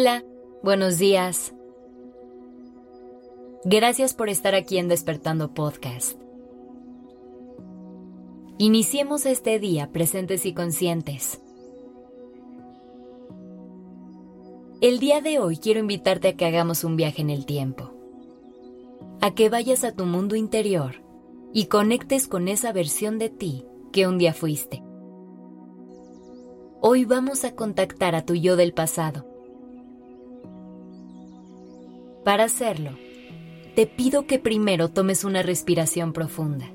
Hola, buenos días. Gracias por estar aquí en Despertando Podcast. Iniciemos este día presentes y conscientes. El día de hoy quiero invitarte a que hagamos un viaje en el tiempo. A que vayas a tu mundo interior y conectes con esa versión de ti que un día fuiste. Hoy vamos a contactar a tu yo del pasado. Para hacerlo, te pido que primero tomes una respiración profunda.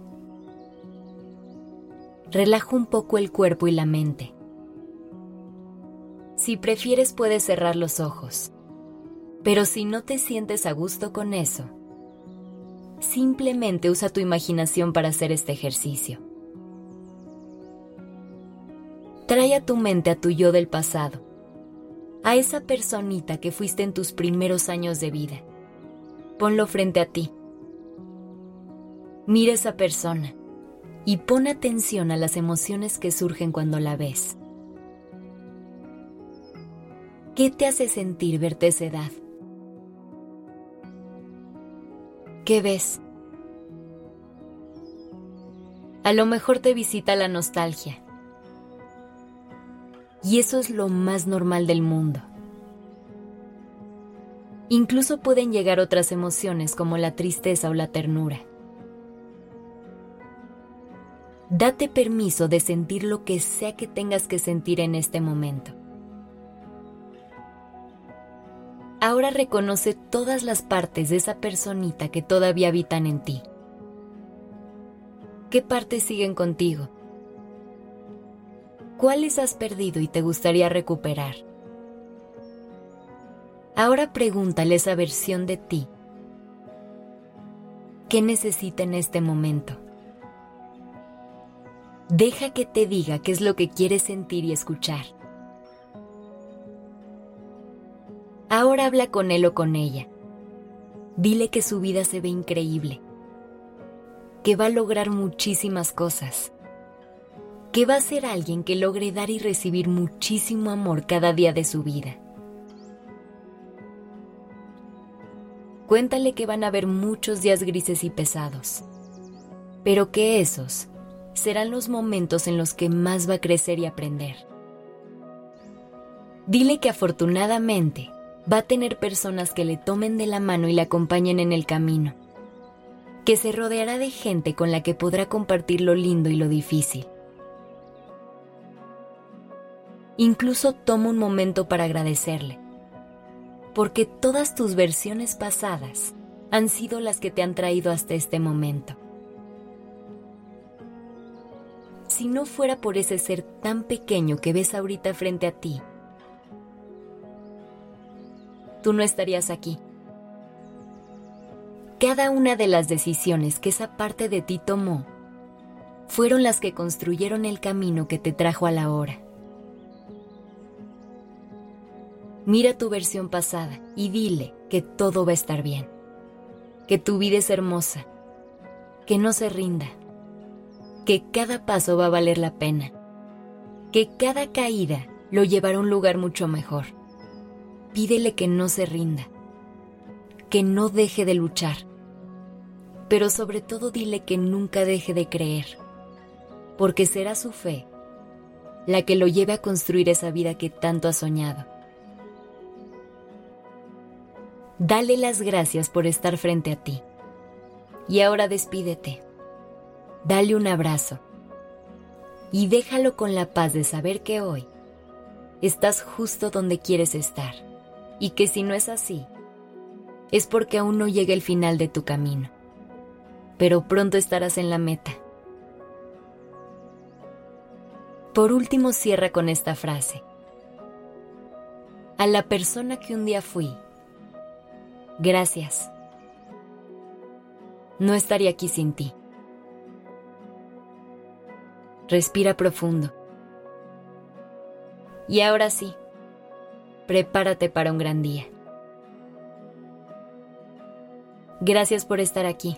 Relaja un poco el cuerpo y la mente. Si prefieres puedes cerrar los ojos, pero si no te sientes a gusto con eso, simplemente usa tu imaginación para hacer este ejercicio. Trae a tu mente a tu yo del pasado, a esa personita que fuiste en tus primeros años de vida. Ponlo frente a ti. Mira esa persona y pon atención a las emociones que surgen cuando la ves. ¿Qué te hace sentir verte esa edad? ¿Qué ves? A lo mejor te visita la nostalgia y eso es lo más normal del mundo. Incluso pueden llegar otras emociones como la tristeza o la ternura. Date permiso de sentir lo que sea que tengas que sentir en este momento. Ahora reconoce todas las partes de esa personita que todavía habitan en ti. ¿Qué partes siguen contigo? ¿Cuáles has perdido y te gustaría recuperar? Ahora pregúntale esa versión de ti. ¿Qué necesita en este momento? Deja que te diga qué es lo que quieres sentir y escuchar. Ahora habla con él o con ella. Dile que su vida se ve increíble, que va a lograr muchísimas cosas que va a ser alguien que logre dar y recibir muchísimo amor cada día de su vida. Cuéntale que van a haber muchos días grises y pesados, pero que esos serán los momentos en los que más va a crecer y aprender. Dile que afortunadamente va a tener personas que le tomen de la mano y le acompañen en el camino, que se rodeará de gente con la que podrá compartir lo lindo y lo difícil Incluso toma un momento para agradecerle, porque todas tus versiones pasadas han sido las que te han traído hasta este momento. Si no fuera por ese ser tan pequeño que ves ahorita frente a ti, tú no estarías aquí. Cada una de las decisiones que esa parte de ti tomó fueron las que construyeron el camino que te trajo a la hora. Mira tu versión pasada y dile que todo va a estar bien, que tu vida es hermosa, que no se rinda, que cada paso va a valer la pena, que cada caída lo llevará a un lugar mucho mejor. Pídele que no se rinda, que no deje de luchar, pero sobre todo dile que nunca deje de creer, porque será su fe la que lo lleve a construir esa vida que tanto ha soñado. Dale las gracias por estar frente a ti. Y ahora despídete. Dale un abrazo. Y déjalo con la paz de saber que hoy estás justo donde quieres estar. Y que si no es así, es porque aún no llega el final de tu camino. Pero pronto estarás en la meta. Por último, cierra con esta frase. A la persona que un día fui, Gracias. No estaría aquí sin ti. Respira profundo. Y ahora sí, prepárate para un gran día. Gracias por estar aquí.